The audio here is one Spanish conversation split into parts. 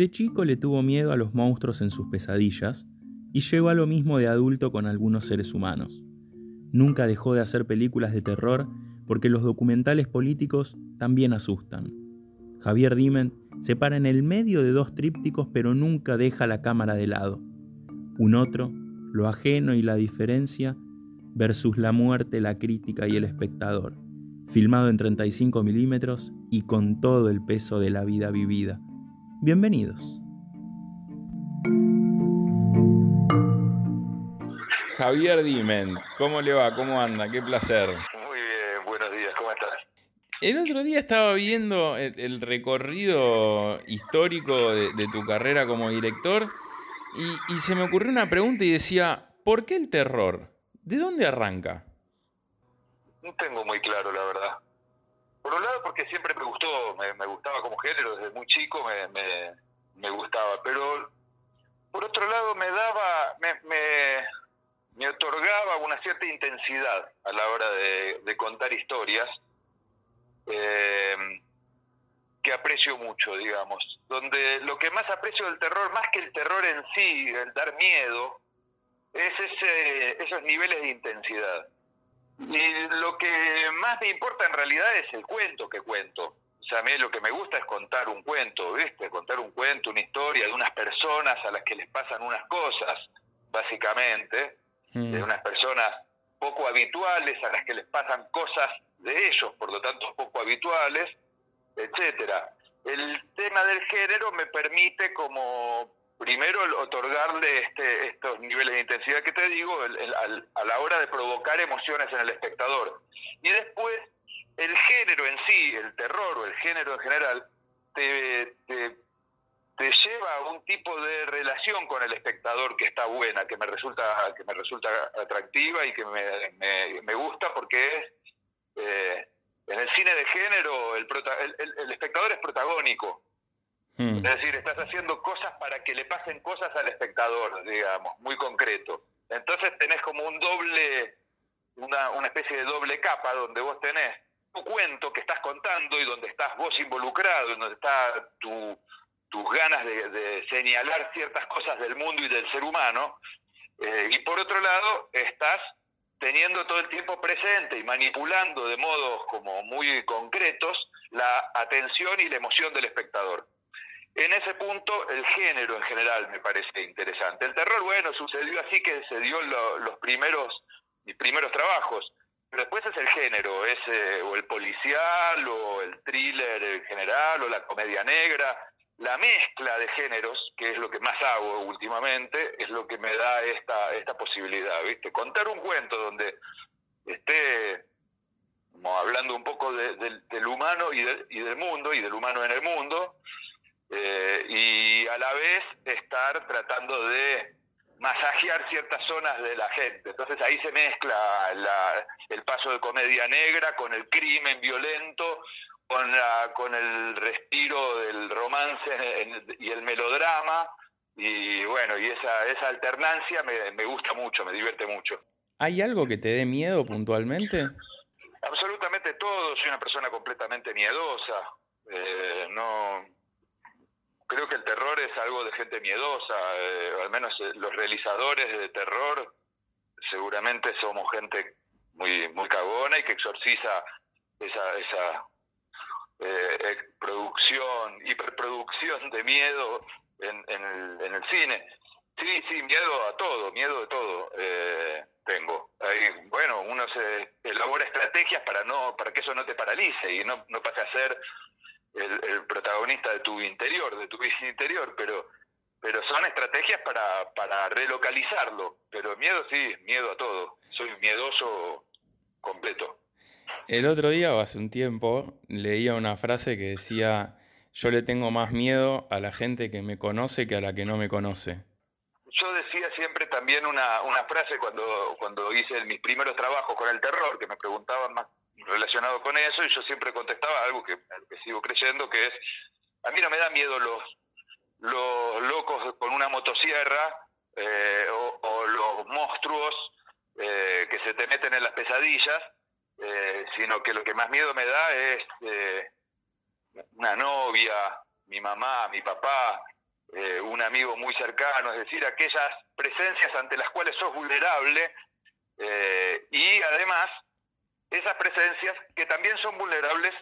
De chico le tuvo miedo a los monstruos en sus pesadillas y llegó a lo mismo de adulto con algunos seres humanos. Nunca dejó de hacer películas de terror porque los documentales políticos también asustan. Javier Dimen se para en el medio de dos trípticos pero nunca deja la cámara de lado. Un otro, lo ajeno y la diferencia, versus la muerte, la crítica y el espectador, filmado en 35 milímetros y con todo el peso de la vida vivida. Bienvenidos. Javier Dimen, ¿cómo le va? ¿Cómo anda? Qué placer. Muy bien, buenos días, ¿cómo estás? El otro día estaba viendo el, recorrido histórico de, tu carrera como director y, y se me ocurrió una pregunta y decía, ¿por qué el terror? ¿De dónde arranca? No tengo muy claro, la verdad. Por un lado, porque siempre me gustó, me, gustaba como género, desde muy chico me, me, gustaba, pero por otro lado me daba, me, me, otorgaba una cierta intensidad a la hora de, contar historias eh, que aprecio mucho, digamos. Donde lo que más aprecio del terror, más que el terror en sí, el dar miedo, es ese, esos niveles de intensidad. Y lo que más me importa en realidad es el cuento que cuento. O sea, a mí lo que me gusta es contar un cuento, ¿viste? Contar un cuento, una historia de unas personas a las que les pasan unas cosas, básicamente, mm. de unas personas poco habituales a las que les pasan cosas de ellos, por lo tanto poco habituales, etcétera. El tema del género me permite como primero otorgarle este, estos niveles de intensidad que te digo a la hora de provocar emociones en el espectador. Y después, el género en sí, el terror o el género en general, te, te, lleva a un tipo de relación con el espectador que está buena, que me resulta, que me resulta atractiva y que me, me, gusta porque es... Eh, en el cine de género el, el espectador es protagónico, Mm. Es decir, estás haciendo cosas para que le pasen cosas al espectador, digamos, muy concreto. Entonces tenés como un doble, una, una especie de doble capa donde vos tenés tu cuento que estás contando y donde estás vos involucrado, donde está tu, tus ganas de, señalar ciertas cosas del mundo y del ser humano. Eh, y por otro lado, estás teniendo todo el tiempo presente y manipulando de modos como muy concretos la atención y la emoción del espectador. En ese punto, el género en general me parece interesante. El terror, bueno, sucedió así que se dio los primeros, mis primeros trabajos, pero después es el género, es eh, o el policial, o el thriller en general, o la comedia negra. La mezcla de géneros, que es lo que más hago últimamente, es lo que me da esta, esta posibilidad, ¿viste? Contar un cuento donde esté como hablando un poco del humano y, y del mundo, y del humano en el mundo, eh, y a la vez estar tratando de masajear ciertas zonas de la gente. Entonces ahí se mezcla el paso de comedia negra con el crimen violento, con, la, con el respiro del romance y el melodrama. Y bueno, y esa, esa alternancia me, me gusta mucho, me divierte mucho. ¿Hay algo que te dé miedo puntualmente? Absolutamente todo, soy una persona completamente miedosa. Eh, no, creo que el terror es algo de gente miedosa, eh, al menos eh, los realizadores de terror seguramente somos gente muy muy cagona y que exorciza esa esa eh, producción, hiperproducción de miedo en, el, en, el, cine. Sí, sí, miedo a todo, miedo de todo tengo. bueno, uno se elabora estrategias para no para que eso no te paralice y no, no pase a ser el, protagonista de tu interior, de tu vida interior, pero, pero son estrategias para, para relocalizarlo. Pero miedo sí, miedo a todo. Soy miedoso completo. El otro día, o hace un tiempo, leía una frase que decía, yo le tengo más miedo a la gente que me conoce que a la que no me conoce. Yo decía siempre también una, una frase cuando, cuando hice mis primeros trabajos con el terror, que me preguntaban más relacionado con eso y yo siempre contestaba algo que, sigo creyendo, que es, a mí no me da miedo los, los locos con una motosierra eh, o, los monstruos eh, que se te meten en las pesadillas, eh, sino que lo que más miedo me da es una novia, mi mamá, mi papá, eh, un amigo muy cercano, es decir, aquellas presencias ante las cuales sos vulnerable eh, y además esas presencias que también son vulnerables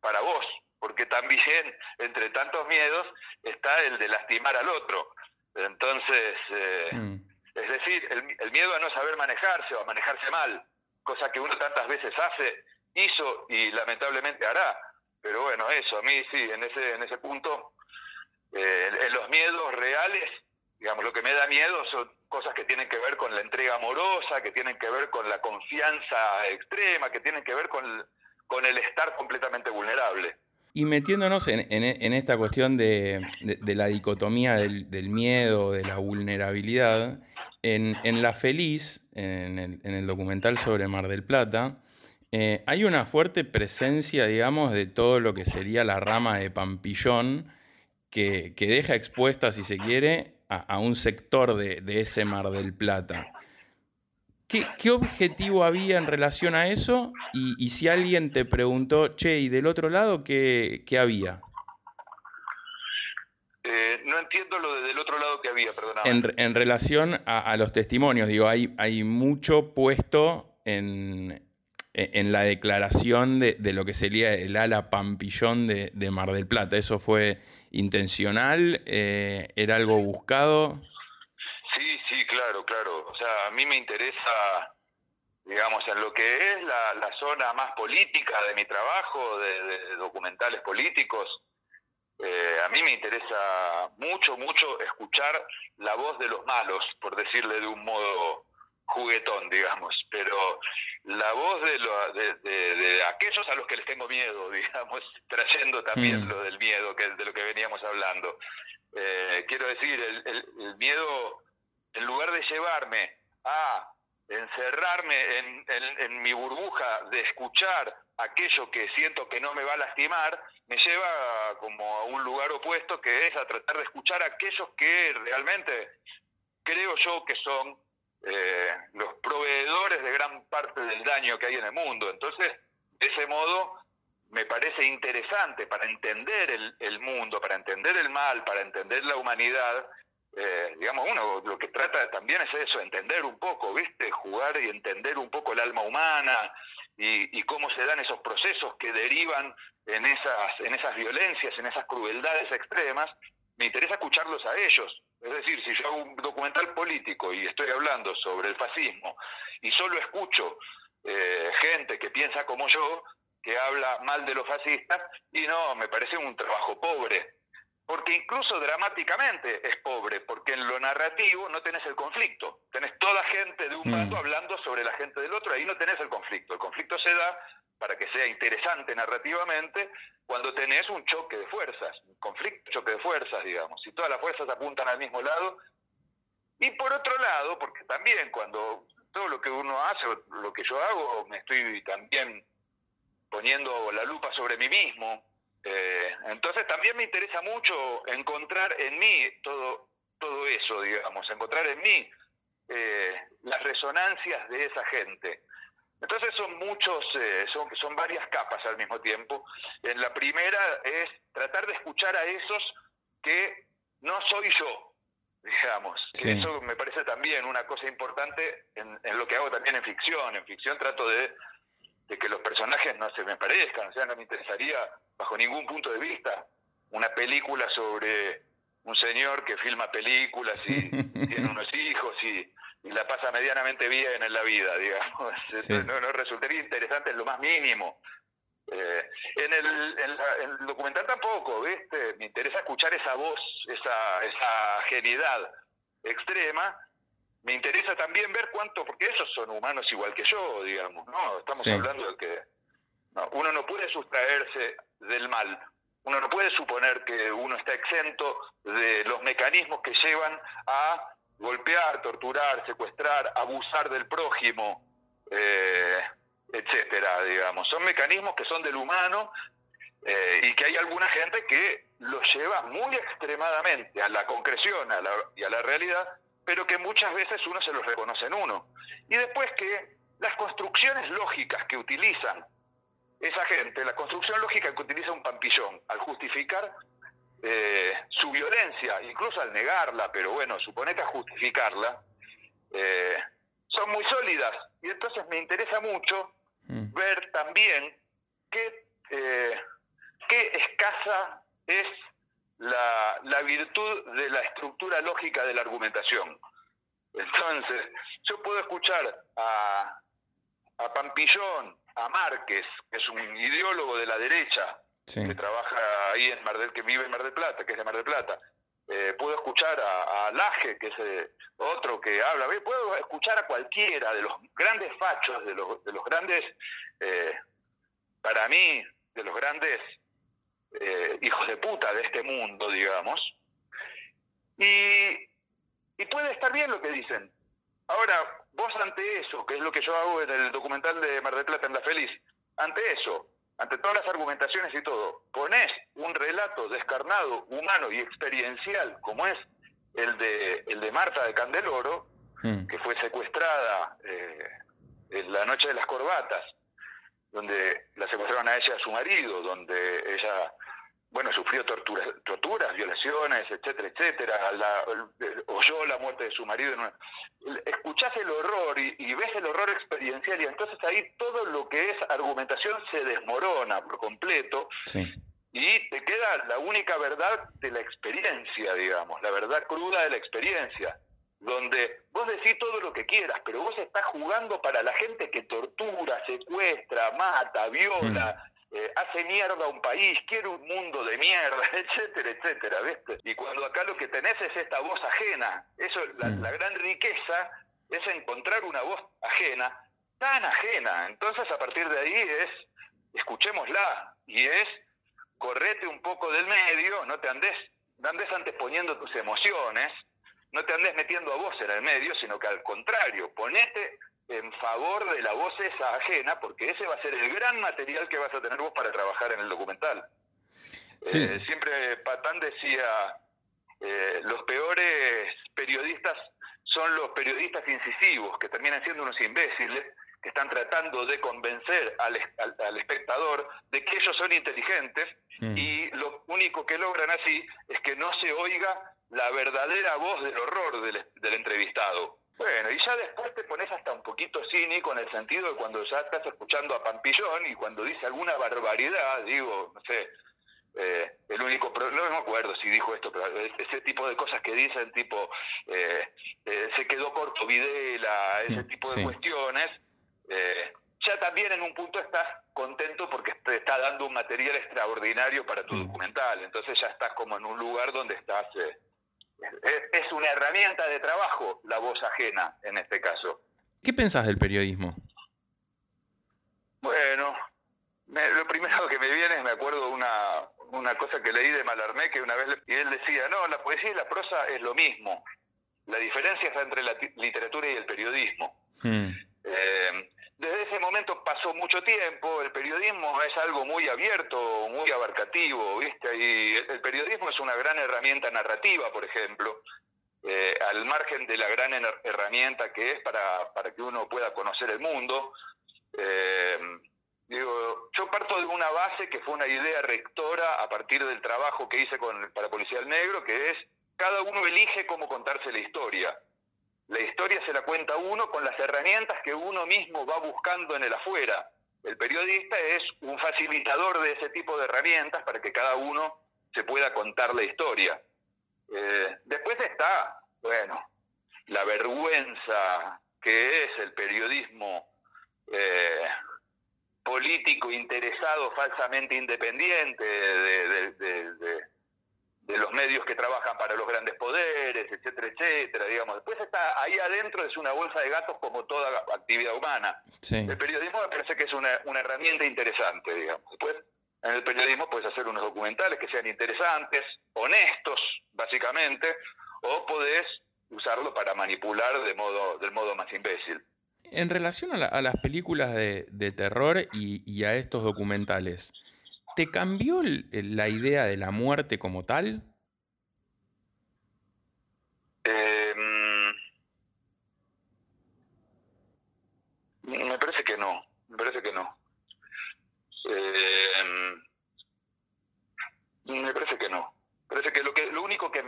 para vos, porque también entre tantos miedos está el de lastimar al otro. Entonces, eh, mm. es decir, el, miedo a no saber manejarse o a manejarse mal, cosa que uno tantas veces hace, hizo y lamentablemente hará. Pero bueno, eso, a mí sí, en ese, en ese punto, eh, en los miedos reales, digamos, lo que me da miedo son cosas que tienen que ver con la entrega amorosa, que tienen que ver con la confianza extrema, que tienen que ver con, con el estar completamente vulnerable. Y metiéndonos en, esta cuestión de, la dicotomía del, miedo, de la vulnerabilidad, en, La Feliz, en el, documental sobre Mar del Plata, eh, hay una fuerte presencia, digamos, de todo lo que sería la rama de Pampillón, que, deja expuesta, si se quiere, a, un sector de, ese Mar del Plata. ¿Qué, objetivo había en relación a eso? Y, si alguien te preguntó, che, ¿y del otro lado qué, había? Eh, no entiendo lo de del otro lado que había, perdón. En, relación a, los testimonios, digo, hay, hay mucho puesto en, en la declaración de, lo que sería el ala pampillón de, Mar del Plata. ¿Eso fue intencional? Eh, ¿Era algo buscado? Sí, sí, claro, claro. O sea, a mí me interesa, digamos, en lo que es la, zona más política de mi trabajo, de, documentales políticos, eh, a mí me interesa mucho, mucho escuchar la voz de los malos, por decirle de un modo juguetón, digamos, pero la voz de, de, aquellos a los que les tengo miedo, digamos, trayendo también mm. lo del miedo, que de lo que veníamos hablando. Eh, quiero decir, el miedo en lugar de llevarme a encerrarme en, mi burbuja de escuchar aquello que siento que no me va a lastimar, me lleva como a un lugar opuesto que es a tratar de escuchar a aquellos que realmente creo yo que son eh, los proveedores de gran parte del daño que hay en el mundo. Entonces, de ese modo, me parece interesante para entender el, mundo, para entender el mal, para entender la humanidad, eh, digamos, uno lo que trata también es eso, entender un poco, ¿viste? Jugar y entender un poco el alma humana y, cómo se dan esos procesos que derivan en esas, en esas violencias, en esas crueldades extremas. Me interesa escucharlos a ellos. Es decir, si yo hago un documental político y estoy hablando sobre el fascismo y solo escucho eh, gente que piensa como yo, que habla mal de los fascistas, y no, me parece un trabajo pobre porque incluso dramáticamente es pobre, porque en lo narrativo no tenés el conflicto. Tenés toda gente de un bando mm. hablando sobre la gente del otro, ahí no tenés el conflicto. El conflicto se da para que sea interesante narrativamente cuando tenés un choque de fuerzas, un conflicto, choque de fuerzas, digamos, y todas las fuerzas apuntan al mismo lado. Y por otro lado, porque también cuando todo lo que uno hace, lo que yo hago, me estoy también poniendo la lupa sobre mí mismo, eh, entonces también me interesa mucho encontrar en mí todo, todo eso, digamos, encontrar en mí eh, las resonancias de esa gente. Entonces son muchos, eh, son, son varias capas al mismo tiempo. En la primera es tratar de escuchar a esos que no soy yo, digamos. Eso me parece también una cosa importante en, en, lo que hago también en ficción. En ficción trato de de que los personajes no se me parezcan, o sea, no me interesaría bajo ningún punto de vista una película sobre un señor que filma películas y tiene unos hijos y, la pasa medianamente bien en la vida, digamos. No, no, resultaría interesante en lo más mínimo. Eh, en, el, en, el, documental tampoco, ¿viste? Me interesa escuchar esa voz, esa, esa genialidad extrema me interesa también ver cuánto, porque esos son humanos igual que yo, digamos, ¿no? Estamos hablando de que uno no puede sustraerse del mal, uno no puede suponer que uno está exento de los mecanismos que llevan a golpear, torturar, secuestrar, abusar del prójimo, eh, etcétera, digamos. Son mecanismos que son del humano eh, y que hay alguna gente que los lleva muy extremadamente a la concreción y a la realidad pero que muchas veces uno se los reconoce en uno. Y después que las construcciones lógicas que utilizan esa gente, la construcción lógica que utiliza un pampillón al justificar eh, su violencia, incluso al negarla, pero bueno, suponete a justificarla, eh, son muy sólidas. Y entonces me interesa mucho mm. ver también qué, eh, qué escasa es la, la virtud de la estructura lógica de la argumentación. Entonces, yo puedo escuchar a, a Pampillón, a Márquez, que es un ideólogo de la derecha, que trabaja ahí en Mar del, que vive en Mar del Plata, que es de Mar del Plata. Eh, puedo escuchar a, a, Laje, que es eh, otro que habla, puedo escuchar a cualquiera de los grandes fachos, de los, de los grandes, eh, para mí, de los grandes hijos de puta de este mundo, digamos. Y, y puede estar bien lo que dicen. Ahora, vos ante eso, que es lo que yo hago en el documental de Mar del Plata en La Feliz, ante eso, ante todas las argumentaciones y todo, ponés un relato descarnado, humano y experiencial, como es el de, el de Marta de Candeloro, hmm. que fue secuestrada eh, en la noche de las corbatas, donde la secuestraron a ella y a su marido, donde ella bueno, sufrió torturas, torturas, violaciones, etcétera, etcétera, la, oyó la muerte de su marido. Escuchás el horror y, ves el horror experiencial y entonces ahí todo lo que es argumentación se desmorona por completo y te queda la única verdad de la experiencia, digamos, la verdad cruda de la experiencia, donde vos decís todo lo que quieras, pero vos estás jugando para la gente que tortura, secuestra, mata, viola. Mm. Eh, hace mierda un país, quiere un mundo de mierda, etcétera, etcétera, ¿viste? Y cuando acá lo que tenés es esta voz ajena, eso, la, mm. la gran riqueza es encontrar una voz ajena, tan ajena. Entonces a partir de ahí es, escuchémosla, y es, correte un poco del medio, no te andes, no andes anteponiendo tus emociones, no te andes metiendo a vos en el medio, sino que al contrario, ponete en favor de la voz esa ajena, porque ese va a ser el gran material que vas a tener vos para trabajar en el documental. Eh, siempre Patán decía, eh, los peores periodistas son los periodistas incisivos, que terminan siendo unos imbéciles, que están tratando de convencer al, al, espectador de que ellos son inteligentes mm. y lo único que logran así es que no se oiga la verdadera voz del horror del, del entrevistado. Bueno, y ya después te pones hasta un poquito cínico en el sentido de cuando ya estás escuchando a Pampillón y cuando dice alguna barbaridad, digo, no sé, eh, el único problema, no me acuerdo si dijo esto, pero ese tipo de cosas que dicen, tipo, eh, eh, se quedó corto Videla, ese tipo de cuestiones, ya también en un punto estás contento porque te está dando un material extraordinario para tu mm. documental, entonces ya estás como en un lugar donde estás es una herramienta de trabajo la voz ajena en este caso. ¿Qué pensás del periodismo? Bueno, lo primero que me viene es, me acuerdo una, una cosa que leí de Malarmé, que una vez y él decía, no, la poesía y la prosa es lo mismo. La diferencia está entre la literatura y el periodismo. Hmm. Eh, desde ese momento pasó mucho tiempo, el periodismo es algo muy abierto, muy abarcativo, ¿viste? Y el periodismo es una gran herramienta narrativa, por ejemplo, eh, al margen de la gran herramienta que es para, para que uno pueda conocer el mundo. Eh, digo, yo parto de una base que fue una idea rectora a partir del trabajo que hice con, para Policía del Negro, que es cada uno elige cómo contarse la historia. La historia se la cuenta uno con las herramientas que uno mismo va buscando en el afuera. El periodista es un facilitador de ese tipo de herramientas para que cada uno se pueda contar la historia. Eh, después está, bueno, la vergüenza que es el periodismo eh, político interesado, falsamente independiente de, de los medios que trabajan para los grandes poderes, etcétera, etcétera, digamos. Después está ahí adentro es una bolsa de gatos como toda actividad humana. El periodismo me parece que es una, una herramienta interesante, digamos. Después en el periodismo puedes hacer unos documentales que sean interesantes, honestos, básicamente, o podés usarlo para manipular de modo, del modo más imbécil. En relación a, las películas de, terror y, y a estos documentales, ¿Te cambió la idea de la muerte como tal? Em, me parece que no, me parece que no. Em, me parece que no. Me parece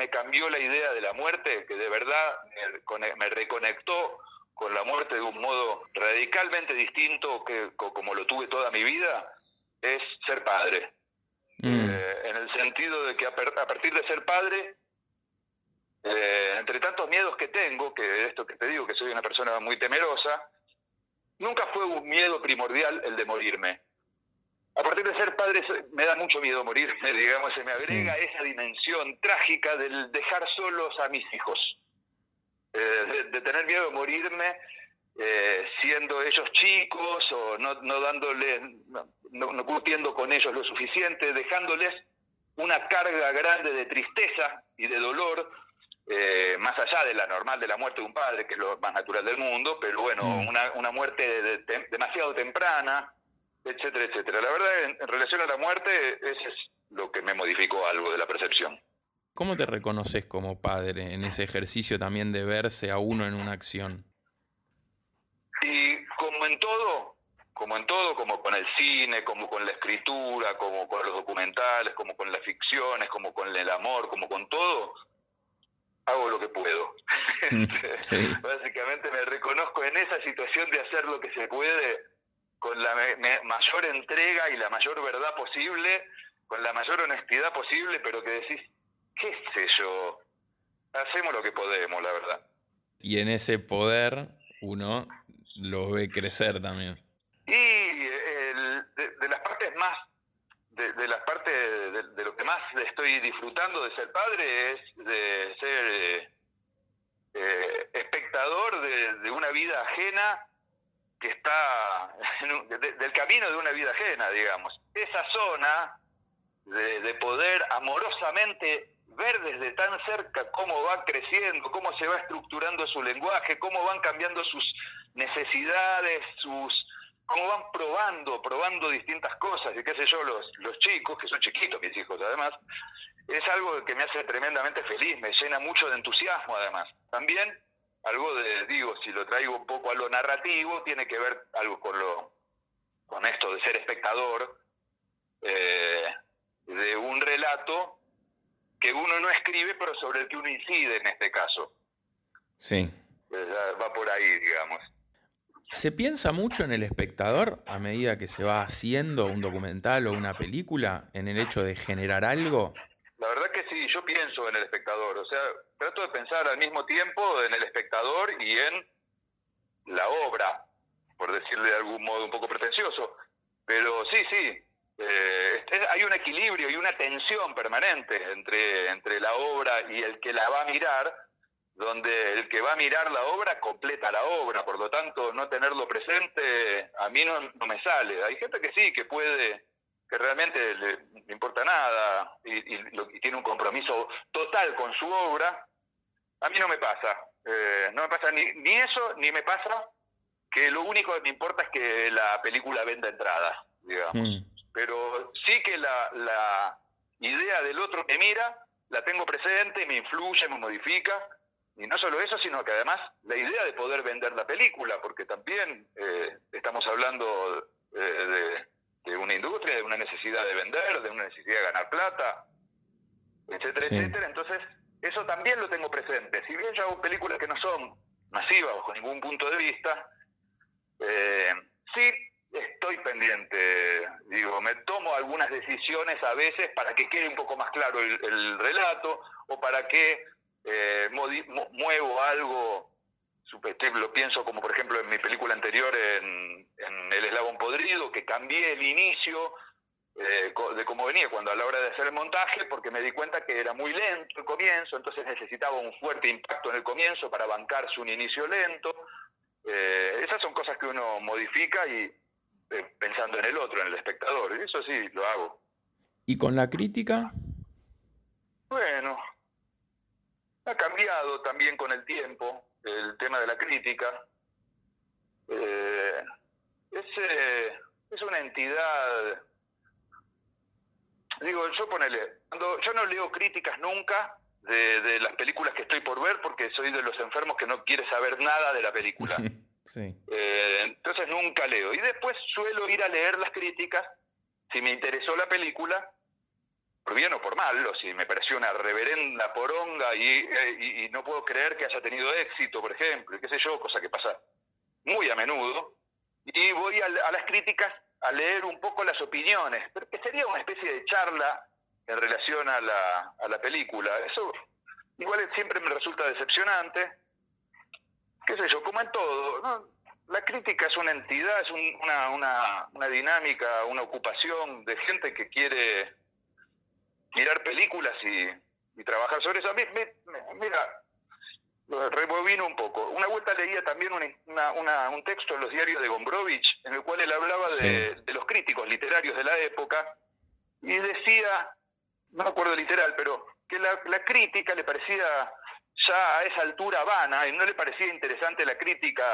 cambió la idea de la muerte, que de verdad me reconectó con la muerte de un modo radicalmente distinto que como lo tuve toda mi vida, es ser padre. Mm. Eh, en el sentido de que a, partir de ser padre, eh, entre tantos miedos que tengo, que esto que te digo, que soy una persona muy temerosa, nunca fue un miedo primordial el de morirme. A partir de ser padre me da mucho miedo morirme, digamos, se me agrega esa dimensión trágica del dejar solos a mis hijos. Eh, de, tener miedo de morirme eh, siendo ellos chicos o no, no dándoles, no, no cumpliendo con ellos lo suficiente, dejándoles una carga grande de tristeza y de dolor, eh, más allá de la normal de la muerte de un padre, que es lo más natural del mundo, pero bueno, mm. una, una, muerte demasiado temprana, etcétera, etcétera. La verdad, en, en, relación a la muerte, eso es lo que me modificó algo de la percepción. ¿Cómo te reconoces como padre en ese ejercicio también de verse a uno en una acción? Como en todo, como en todo, como con el cine, como con la escritura, como con los documentales, como con las ficciones, como con el amor, como con todo, hago lo que puedo. Básicamente me reconozco en esa situación de hacer lo que se puede con la mayor entrega y la mayor verdad posible, con la mayor honestidad posible, pero que decís, qué sé yo, hacemos lo que podemos, la verdad. Y en ese poder uno lo ve crecer también. Y de, las partes más, de, las partes de, lo que más estoy disfrutando de ser padre es de ser eh, espectador de, una vida ajena que está del camino de una vida ajena, digamos. Esa zona de, poder amorosamente ver desde tan cerca cómo va creciendo, cómo se va estructurando su lenguaje, cómo van cambiando sus necesidades, sus cómo van probando, probando distintas cosas, y qué sé yo, los, los chicos, que son chiquitos mis hijos además, es algo que me hace tremendamente feliz, me llena mucho de entusiasmo además. También algo de, digo, si lo traigo un poco a lo narrativo, tiene que ver algo con lo con esto de ser espectador eh, de un relato que uno no escribe, pero sobre el que uno incide en este caso. Sí. Va por ahí, digamos. ¿Se piensa mucho en el espectador a medida que se va haciendo un documental o una película, en el hecho de generar algo? La verdad que sí, yo pienso en el espectador, o sea, trato de pensar al mismo tiempo en el espectador y en la obra, por decirle de algún modo un poco pretencioso. Pero sí, sí, eh, hay un equilibrio y una tensión permanente entre, entre la obra y el que la va a mirar, donde el que va a mirar la obra completa la obra, por lo tanto no tenerlo presente a mí no, no me sale. Hay gente que sí, que puede, que realmente le, importa nada y, tiene un compromiso total con su obra. A mí no me pasa, eh, no me pasa ni, ni eso, ni me pasa que lo único que me importa es que la película venda entradas, digamos. Mm pero sí que la, la idea del otro que mira la tengo presente, me influye, me modifica, y no solo eso, sino que además la idea de poder vender la película, porque también eh, estamos hablando eh, de, una industria, de una necesidad de vender, de una necesidad de ganar plata, etcétera, etcétera. Entonces, eso también lo tengo presente. Si bien yo hago películas que no son masivas bajo ningún punto de vista, eh, sí estoy pendiente, digo, me tomo algunas decisiones a veces para que quede un poco más claro el, relato o para que eh, muevo algo, lo pienso como por ejemplo en mi película anterior en, El Eslabón Podrido, que cambié el inicio eh, de cómo venía cuando a la hora de hacer el montaje, porque me di cuenta que era muy lento el comienzo, entonces necesitaba un fuerte impacto en el comienzo para bancarse un inicio lento. Eh, esas son cosas que uno modifica y, eh, pensando en el otro, en el espectador. Eso sí, lo hago. ¿Y con la crítica? Bueno, ha cambiado también con el tiempo el tema de la crítica. Eh, es, eh, es una entidad, digo, yo ponele, cuando yo no leo críticas nunca de, de las películas que estoy por ver porque soy de los enfermos que no quiere saber nada de la película. Eh, entonces nunca leo. Y después suelo ir a leer las críticas, si me interesó la película, por bien o por mal, o si me pareció una reverenda poronga eh, y, y, no puedo creer que haya tenido éxito, por ejemplo, y qué sé yo, cosa que pasa muy a menudo, y voy a, las críticas a leer un poco las opiniones, pero que sería una especie de charla en relación a la, a la película. Eso igual siempre me resulta decepcionante, qué sé yo, como en todo, la crítica es una entidad, es una, una, dinámica, una ocupación de gente que quiere mirar películas y, y trabajar sobre eso. mira, rebobino un poco. Una vuelta leía también un texto en los diarios de Gombrowicz, en el cual él hablaba de, los críticos literarios de la época, y decía, no me acuerdo literal, pero que la, crítica le parecía ya a esa altura vana y no le parecía interesante la crítica,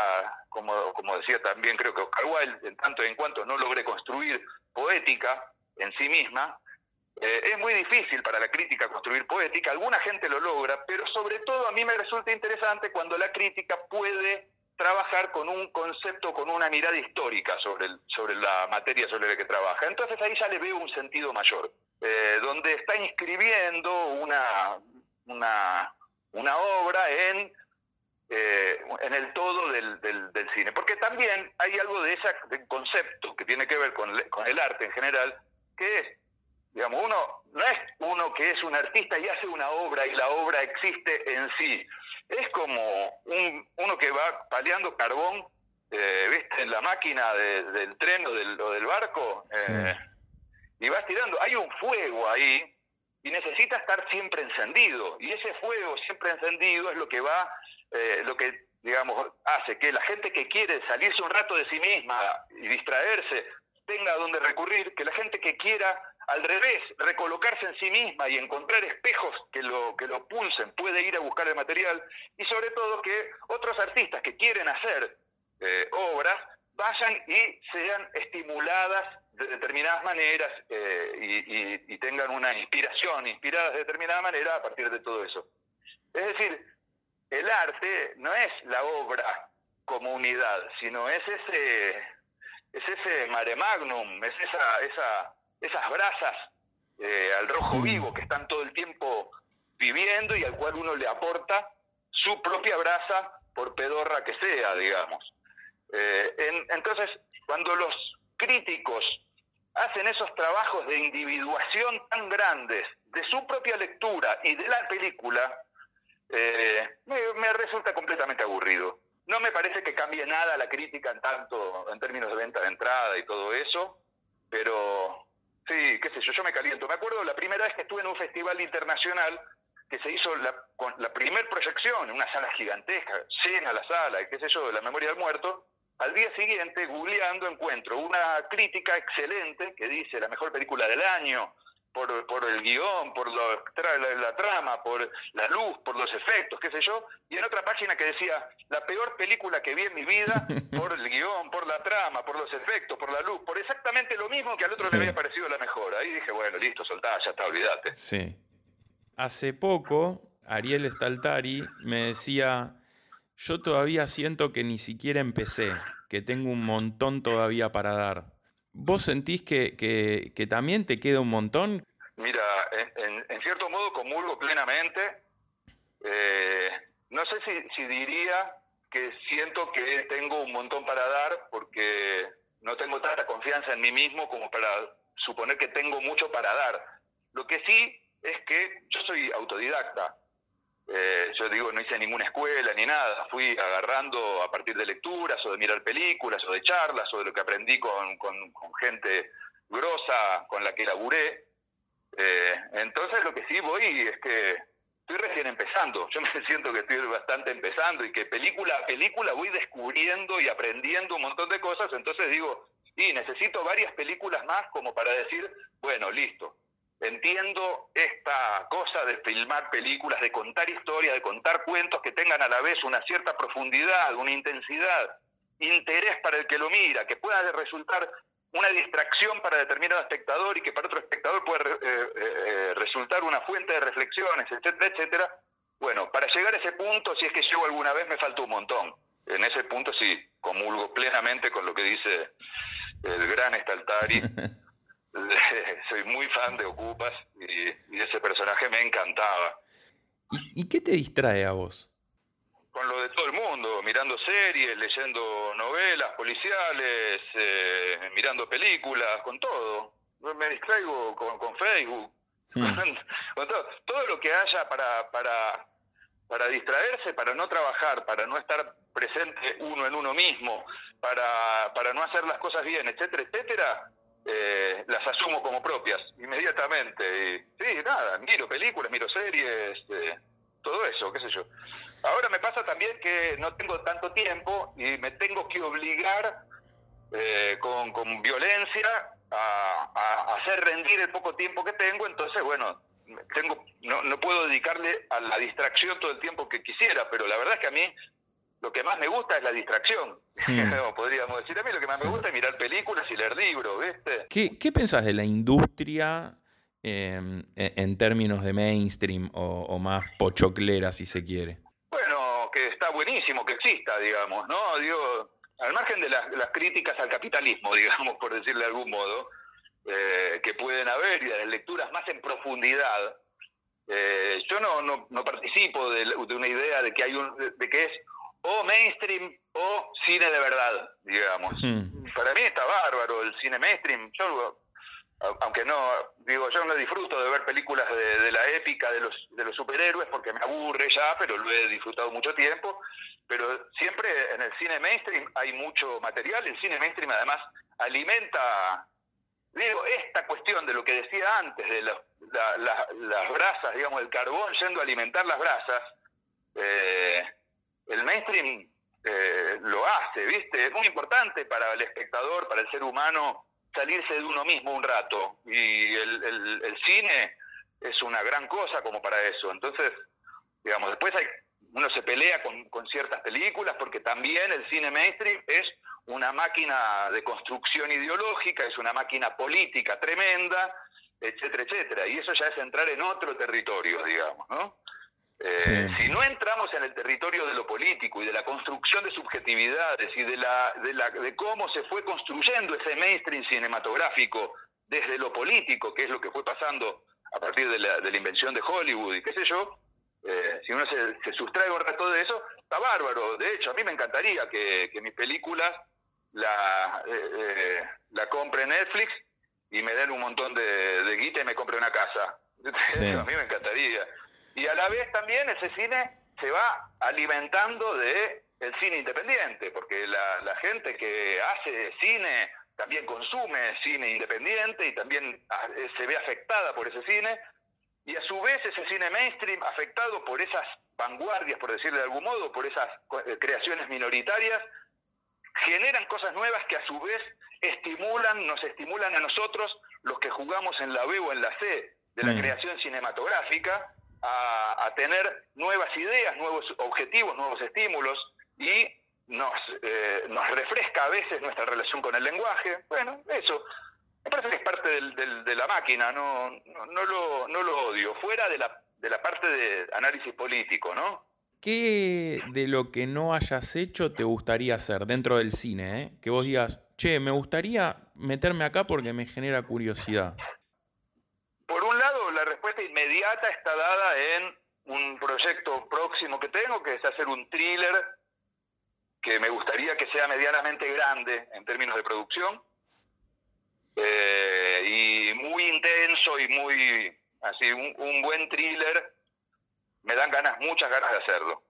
como, como decía también creo que Oscar Wilde, en tanto en cuanto no logré construir poética en sí misma, eh, es muy difícil para la crítica construir poética, alguna gente lo logra, pero sobre todo a mí me resulta interesante cuando la crítica puede trabajar con un concepto, con una mirada histórica sobre, sobre la materia sobre la que trabaja. Entonces ahí ya le veo un sentido mayor, eh, donde está inscribiendo una, una, una obra en, eh, en el todo del, del, cine. Porque también hay algo de ese concepto que tiene que ver con, con el arte en general, que es Digamos, uno no es uno que es un artista y hace una obra y la obra existe en sí. Es como un, uno que va paleando carbón, eh, ¿viste? En la máquina del tren o del, del barco, eh, y vas tirando. Hay un fuego ahí y necesita estar siempre encendido. Y ese fuego siempre encendido es lo que va, eh, lo que, digamos, hace que la gente que quiere salirse un rato de sí misma y distraerse tenga donde recurrir, que la gente que quiera al revés, recolocarse en sí misma y encontrar espejos que lo, que lo pulsen, puede ir a buscar el material y sobre todo que otros artistas que quieren hacer eh, obras vayan y sean estimuladas de determinadas maneras eh, y, tengan una inspiración, inspiradas de determinada manera a partir de todo eso. Es decir, el arte no es la obra como unidad, sino es ese, es ese mare magnum, es esa, esa esas brasas eh, al rojo vivo que están todo el tiempo viviendo y al cual uno le aporta su propia brasa, por pedorra que sea, digamos. Eh, entonces, cuando los críticos hacen esos trabajos de individuación tan grandes de su propia lectura y de la película, eh, me, resulta completamente aburrido. No me parece que cambie nada la crítica en tanto en términos de venta de entrada y todo eso, pero Sí, qué sé yo, yo me caliento. Me acuerdo la primera vez que estuve en un festival internacional que se hizo la, con la primer proyección, en una sala gigantesca, llena la sala, qué sé yo, de la memoria del muerto. Al día siguiente, googleando, encuentro una crítica excelente que dice la mejor película del año, por, por el guion, por la, trama, por la luz, por los efectos, qué sé yo, y en otra página que decía, la peor película que vi en mi vida, por el guion, por la trama, por los efectos, por la luz, por exactamente lo mismo que al otro le había parecido la mejor. Ahí dije, bueno, listo, soltá, ya está, olvídate. Sí. Hace poco, Ariel Staltari me decía, yo todavía siento que ni siquiera empecé, que tengo un montón todavía para dar. ¿Vos sentís que, que, también te queda un montón? Mira, en, cierto modo comulgo plenamente. Eh, no sé si, si, diría que siento que tengo un montón para dar porque no tengo tanta confianza en mí mismo como para suponer que tengo mucho para dar. Lo que sí es que yo soy autodidacta. Eh, yo digo, no hice ninguna escuela ni nada, fui agarrando a partir de lecturas o de mirar películas o de charlas o de lo que aprendí con, gente grosa con la que laburé. Eh, entonces lo que sí voy es que estoy recién empezando, yo me siento que estoy bastante empezando y que película a película voy descubriendo y aprendiendo un montón de cosas, entonces digo, y necesito varias películas más como para decir, bueno, listo, entiendo esta cosa de filmar películas, de contar historias, de contar cuentos que tengan a la vez una cierta profundidad, una intensidad, interés para el que lo mira, que pueda resultar una distracción para determinado espectador y que para otro espectador puede eh, eh, eh, resultar una fuente de reflexiones, etcétera, etcétera. Bueno, para llegar a ese punto, si es que llego alguna vez, me falta un montón. En ese punto sí, comulgo plenamente con lo que dice el gran Staltari. soy muy fan de Ocupas y, ese personaje me encantaba. ¿Y, qué te distrae a vos? Con lo de todo el mundo, mirando series, leyendo novelas policiales, eh, mirando películas, con todo. Me distraigo con, Facebook, hmm. con todo, todo lo que haya para, para para distraerse, para no trabajar, para no estar presente uno en uno mismo, para, para no hacer las cosas bien, etcétera, etcétera, eh, las asumo como propias inmediatamente. Y, sí, nada, miro películas, miro series, eh, todo eso, qué sé yo. Ahora me pasa también que no tengo tanto tiempo y me tengo que obligar eh, con, violencia a, a hacer rendir el poco tiempo que tengo, entonces, bueno, tengo no, no puedo dedicarle a la distracción todo el tiempo que quisiera, pero la verdad es que a mí lo que más me gusta es la distracción. Hmm. Podríamos decir a mí lo que más me gusta es mirar películas y leer libros, ¿viste? ¿Qué, qué pensás de la industria em, en términos de mainstream o, más pochoclera, si se quiere? Bueno, que está buenísimo que exista, digamos, ¿no? Digo, al margen de las, las críticas al capitalismo, digamos, por decirle de algún modo, eh, que pueden haber y de las lecturas más en profundidad, eh, yo no, no, no participo de, una idea de que hay un, de, que es o mainstream o cine de verdad, digamos. Hmm. Para mí está bárbaro el cine mainstream. Yo, aunque no, digo, yo no disfruto de ver películas de, de, la épica de los, de los superhéroes porque me aburre ya, pero lo he disfrutado mucho tiempo. Pero siempre en el cine mainstream hay mucho material. El cine mainstream además alimenta digo, esta cuestión de lo que decía antes, de las brasas, digamos, el carbón yendo a alimentar las brasas, eh, el mainstream eh, lo hace, ¿viste? Es muy importante para el espectador, para el ser humano, salirse de uno mismo un rato. Y el, cine es una gran cosa como para eso. Entonces, digamos, después hay, uno se pelea con, con ciertas películas porque también el cine mainstream es una máquina de construcción ideológica, es una máquina política tremenda, etcétera, etcétera. Y eso ya es entrar en otro territorio, digamos, ¿no? Eh, si no entramos en el territorio de lo político y de la construcción de subjetividades y de, la, de, la, de cómo se fue construyendo ese mainstream cinematográfico desde lo político, que es lo que fue pasando a partir de la, de la invención de Hollywood y qué sé yo, eh, si uno se, se, sustrae un rato de eso, está bárbaro. De hecho, a mí me encantaría que, que mis películas la, eh, eh, la compre Netflix y me den un montón de, de guita y me compre una casa. a mí me encantaría. Y a la vez también ese cine se va alimentando de el cine independiente, porque la, la gente que hace cine también consume cine independiente y también ah, eh, se ve afectada por ese cine, y a su vez ese cine mainstream afectado por esas vanguardias, por decirlo de algún modo, por esas creaciones minoritarias, generan cosas nuevas que a su vez estimulan, nos estimulan a nosotros, los que jugamos en la B o en la C de la mm. creación cinematográfica, a, tener nuevas ideas, nuevos objetivos, nuevos estímulos y nos, eh, nos refresca a veces nuestra relación con el lenguaje. Bueno, eso. Me parece que es parte del, de la máquina, no, no, lo, no lo odio. Fuera de la, de la parte de análisis político, ¿no? ¿Qué de lo que no hayas hecho te gustaría hacer dentro del cine? Eh? Que vos digas, che, me gustaría meterme acá porque me genera curiosidad. Por un lado, la respuesta inmediata está dada en un proyecto próximo que tengo, que es hacer un thriller que me gustaría que sea medianamente grande en términos de producción eh, y muy intenso y muy así un buen thriller me dan ganas, muchas ganas de hacerlo.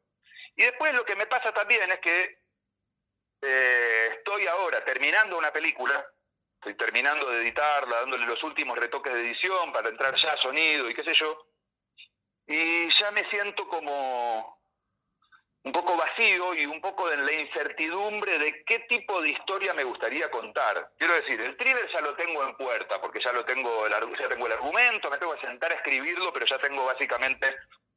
Y después lo que me pasa también es que eh, estoy ahora terminando una película, estoy terminando de editarla, dándole los últimos retoques de edición para entrar ya a sonido y qué sé yo, y ya me siento como un poco vacío y un poco en la incertidumbre de qué tipo de historia me gustaría contar. Quiero decir, el thriller ya lo tengo en puerta, porque ya lo tengo, ya tengo el argumento, me tengo que sentar a escribirlo, pero ya tengo básicamente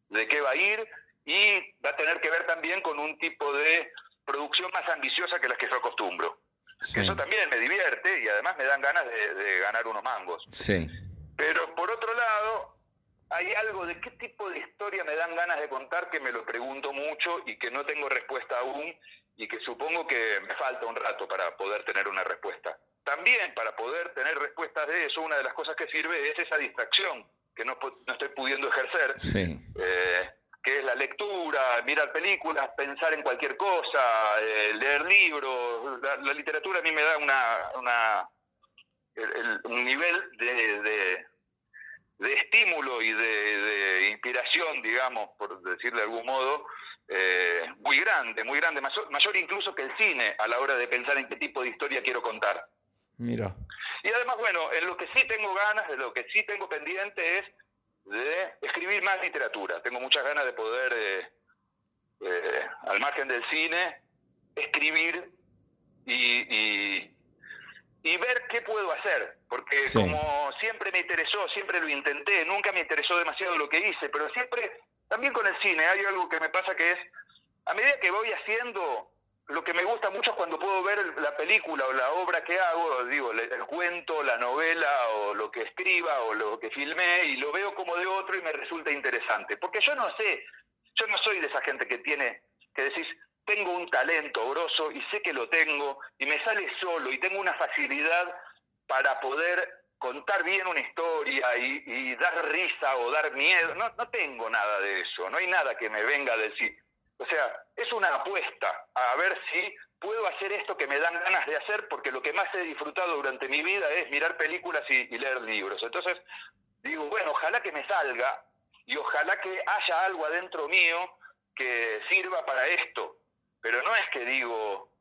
de qué va a ir y va a tener que ver también con un tipo de producción más ambiciosa que las que yo acostumbro. Eso también me divierte y además me dan ganas de, ganar unos mangos. Sí. Pero por otro lado, hay algo de qué tipo de historia me dan ganas de contar que me lo pregunto mucho y que no tengo respuesta aún y que supongo que me falta un rato para poder tener una respuesta. también para poder tener respuestas de eso, una de las cosas que sirve es esa distracción que no, no estoy pudiendo ejercer, eh, que es la lectura, mirar películas, pensar en cualquier cosa, eh, leer libros. La, literatura a mí me da una, una un nivel de, de, estímulo y de, inspiración, digamos, por decirle de algún modo, eh, muy grande, muy grande, mayor, incluso que el cine a la hora de pensar en qué tipo de historia quiero contar. Mira. Y además, bueno, en lo que sí tengo ganas, de lo que sí tengo pendiente es de escribir más literatura. Tengo muchas ganas de poder, eh, eh, al margen del cine, escribir y, y, ver qué puedo hacer. Porque como siempre me interesó, siempre lo intenté, nunca me interesó demasiado lo que hice, pero siempre, también con el cine, hay algo que me pasa que es, a medida que voy haciendo lo que me gusta mucho es cuando puedo ver la película o la obra que hago, digo, el, cuento, la novela o lo que escriba o lo que filmé y lo veo como de otro y me resulta interesante. Porque yo no sé, yo no soy de esa gente que tiene, que decís, tengo un talento grosso y sé que lo tengo y me sale solo y tengo una facilidad para poder contar bien una historia y, dar risa o dar miedo. No, no tengo nada de eso, no hay nada que me venga a decir o sea, es una apuesta a ver si puedo hacer esto que me dan ganas de hacer, porque lo que más he disfrutado durante mi vida es mirar películas y, leer libros. Entonces, digo, bueno, ojalá que me salga y ojalá que haya algo adentro mío que sirva para esto. Pero no es que digo,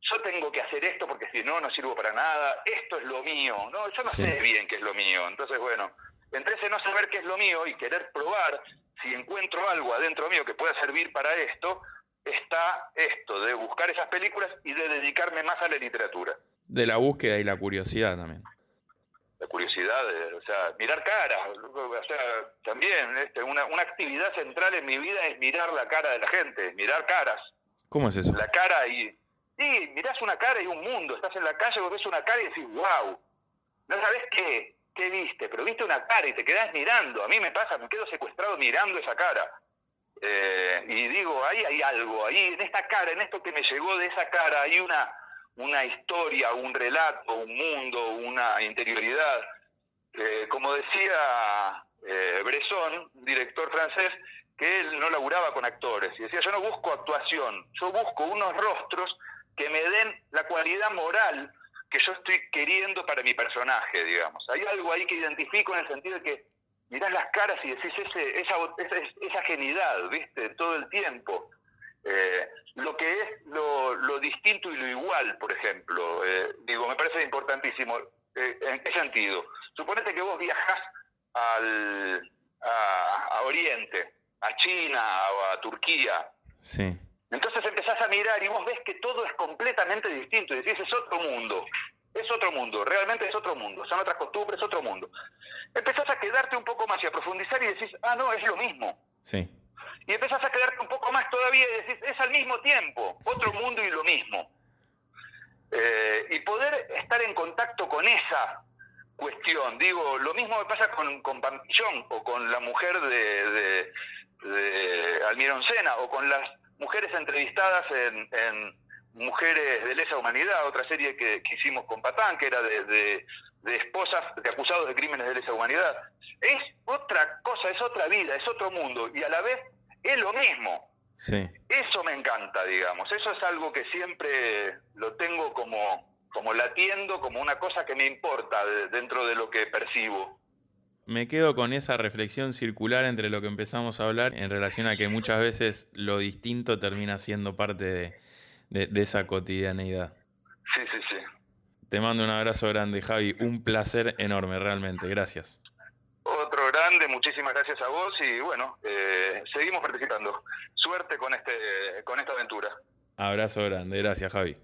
yo tengo que hacer esto porque si no, no sirvo para nada, esto es lo mío. No, yo no sé bien qué es lo mío. Entonces, bueno, entre ese no saber qué es lo mío y querer probar si encuentro algo adentro mío que pueda servir para esto, está esto, de buscar esas películas y de dedicarme más a la literatura. De la búsqueda y la curiosidad también. La curiosidad, o sea, mirar caras, o sea, también este, una, una actividad central en mi vida es mirar la cara de la gente, mirar caras. ¿Cómo es eso? La cara y... Sí, mirás una cara y un mundo, estás en la calle, vos ves una cara y decís, wow, no sabés qué, ¿qué viste? Pero viste una cara y te quedás mirando. A mí me pasa, me quedo secuestrado mirando esa cara. Eh, y digo, ahí hay algo, ahí en esta cara, en esto que me llegó de esa cara, hay una, una historia, un relato, un mundo, una interioridad. Eh, como decía eh, Bresson, director francés, que él no laburaba con actores. Y decía, yo no busco actuación, yo busco unos rostros que me den la cualidad moral que yo estoy queriendo para mi personaje, digamos. Hay algo ahí que identifico en el sentido de que mirás las caras y decís ese, esa, esa, esa genidad, ¿viste? Todo el tiempo. Eh, lo que es lo, distinto y lo igual, por ejemplo. Eh, digo, me parece importantísimo. Eh, ¿En qué sentido? Suponete que vos viajás al, a, a Oriente, a China o a Turquía. Sí entonces empezás a mirar y vos ves que todo es completamente distinto y decís, es otro mundo, es otro mundo, realmente es otro mundo, son otras costumbres, es otro mundo. Empezás a quedarte un poco más y a profundizar y decís, ah, no, es lo mismo. Sí. Y empezás a quedarte un poco más todavía y decís, es al mismo tiempo, otro mundo y lo mismo. Eh, y poder estar en contacto con esa cuestión. Digo, lo mismo me pasa con, con Pampillón o con la mujer de, de, de Almirón Sena o con las mujeres entrevistadas en, Mujeres de Lesa Humanidad, otra serie que, hicimos con Patán, que era de, esposas de acusados de crímenes de lesa humanidad. Es otra cosa, es otra vida, es otro mundo, y a la vez es lo mismo. Sí. Eso me encanta, digamos. Eso es algo que siempre lo tengo como, como latiendo, como una cosa que me importa dentro de lo que percibo. Me quedo con esa reflexión circular entre lo que empezamos a hablar en relación a que muchas veces lo distinto termina siendo parte de, esa cotidianeidad. Sí, sí, sí. Te mando un abrazo grande, Javi. Un placer enorme, realmente. Gracias. Otro grande, muchísimas gracias a vos y bueno, eh, seguimos participando. Suerte con, este, con esta aventura. Abrazo grande, gracias Javi.